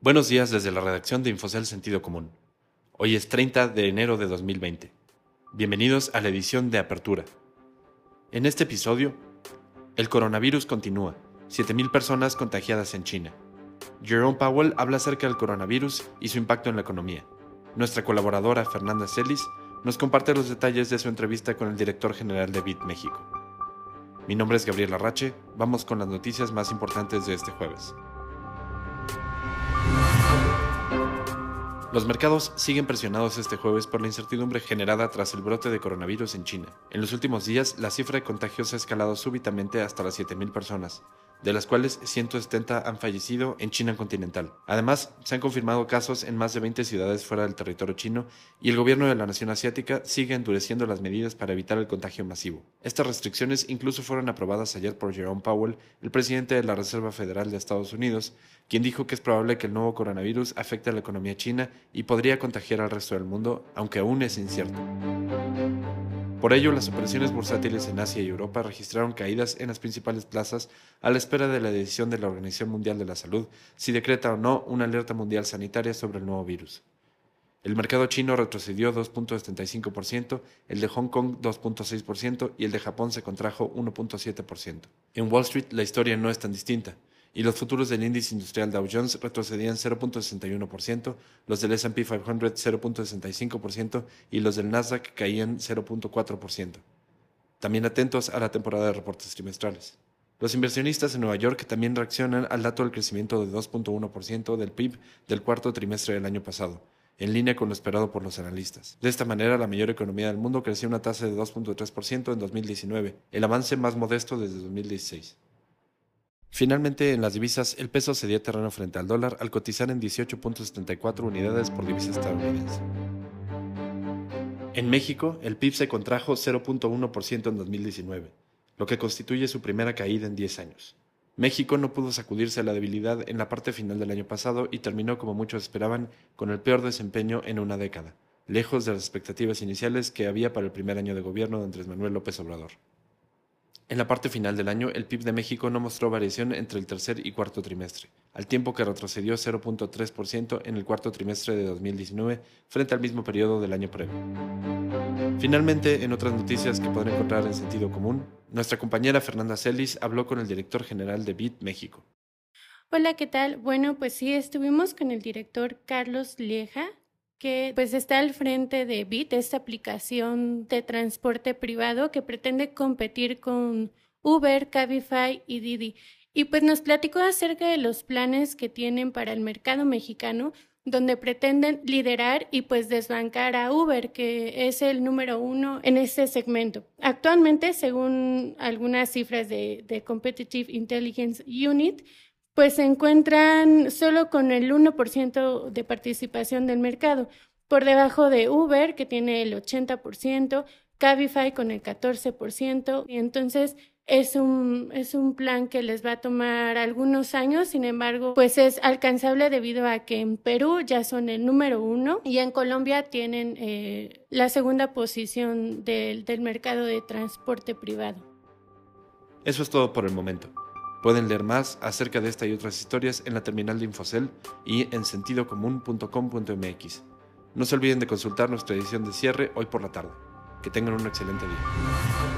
Buenos días desde la redacción de Infocel Sentido Común. Hoy es 30 de enero de 2020. Bienvenidos a la edición de Apertura. En este episodio, el coronavirus continúa. 7.000 personas contagiadas en China. Jerome Powell habla acerca del coronavirus y su impacto en la economía. Nuestra colaboradora Fernanda Celis nos comparte los detalles de su entrevista con el director general de BIT México. Mi nombre es Gabriel Arrache, vamos con las noticias más importantes de este jueves. Los mercados siguen presionados este jueves por la incertidumbre generada tras el brote de coronavirus en China. En los últimos días, la cifra de contagios ha escalado súbitamente hasta las 7.000 personas, de las cuales 170 han fallecido en China continental. Además, se han confirmado casos en más de 20 ciudades fuera del territorio chino y el gobierno de la nación asiática sigue endureciendo las medidas para evitar el contagio masivo. Estas restricciones incluso fueron aprobadas ayer por Jerome Powell, el presidente de la Reserva Federal de Estados Unidos, quien dijo que es probable que el nuevo coronavirus afecte a la economía china y podría contagiar al resto del mundo, aunque aún es incierto. Por ello, las operaciones bursátiles en Asia y Europa registraron caídas en las principales plazas a la espera de la decisión de la Organización Mundial de la Salud si decreta o no una alerta mundial sanitaria sobre el nuevo virus. El mercado chino retrocedió 2.75%, el de Hong Kong 2.6% y el de Japón se contrajo 1.7%. En Wall Street la historia no es tan distinta y los futuros del índice industrial Dow Jones retrocedían 0.61%, los del S&P 500 0.65% y los del Nasdaq caían 0.4%. También atentos a la temporada de reportes trimestrales. Los inversionistas en Nueva York también reaccionan al dato del crecimiento de 2.1% del PIB del cuarto trimestre del año pasado, en línea con lo esperado por los analistas. De esta manera, la mayor economía del mundo creció una tasa de 2.3% en 2019, el avance más modesto desde 2016. Finalmente, en las divisas, el peso cedía terreno frente al dólar al cotizar en 18.74 unidades por divisa estadounidense. En México, el PIB se contrajo 0.1% en 2019, lo que constituye su primera caída en 10 años. México no pudo sacudirse la debilidad en la parte final del año pasado y terminó, como muchos esperaban, con el peor desempeño en una década, lejos de las expectativas iniciales que había para el primer año de gobierno de Andrés Manuel López Obrador. En la parte final del año, el PIB de México no mostró variación entre el tercer y cuarto trimestre, al tiempo que retrocedió 0.3% en el cuarto trimestre de 2019 frente al mismo periodo del año previo. Finalmente, en otras noticias que podrán encontrar en sentido común, nuestra compañera Fernanda Celis habló con el director general de BIT México. Hola, ¿qué tal? Bueno, pues sí, estuvimos con el director Carlos Lieja, que pues está al frente de Bit, esta aplicación de transporte privado que pretende competir con Uber, Cabify y Didi. Y pues nos platicó acerca de los planes que tienen para el mercado mexicano, donde pretenden liderar y pues desbancar a Uber, que es el número uno en este segmento. Actualmente, según algunas cifras de, de Competitive Intelligence Unit, pues se encuentran solo con el 1% de participación del mercado, por debajo de Uber, que tiene el 80%, Cabify con el 14%, y entonces es un, es un plan que les va a tomar algunos años, sin embargo, pues es alcanzable debido a que en Perú ya son el número uno y en Colombia tienen eh, la segunda posición del, del mercado de transporte privado. Eso es todo por el momento. Pueden leer más acerca de esta y otras historias en la terminal de Infocel y en sentidocomún.com.mx. No se olviden de consultar nuestra edición de cierre hoy por la tarde. Que tengan un excelente día.